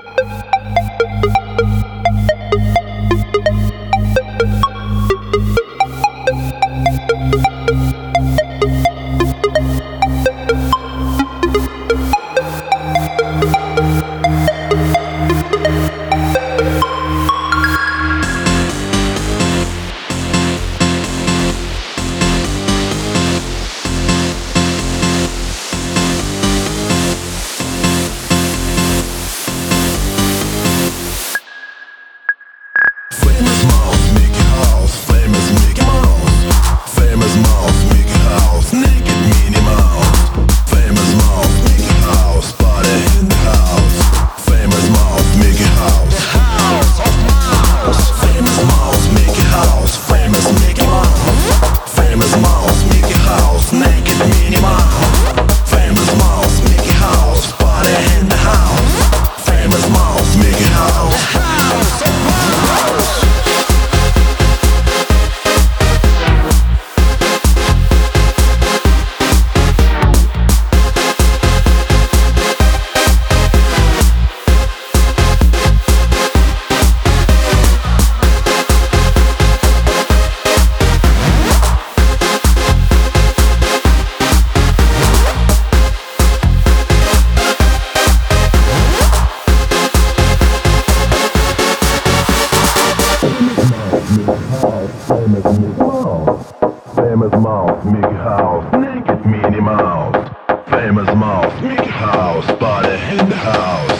Thank you. Famous Mouse, Mickey House, naked Minnie Mouse. Famous Mouse, Mickey House, body in the house.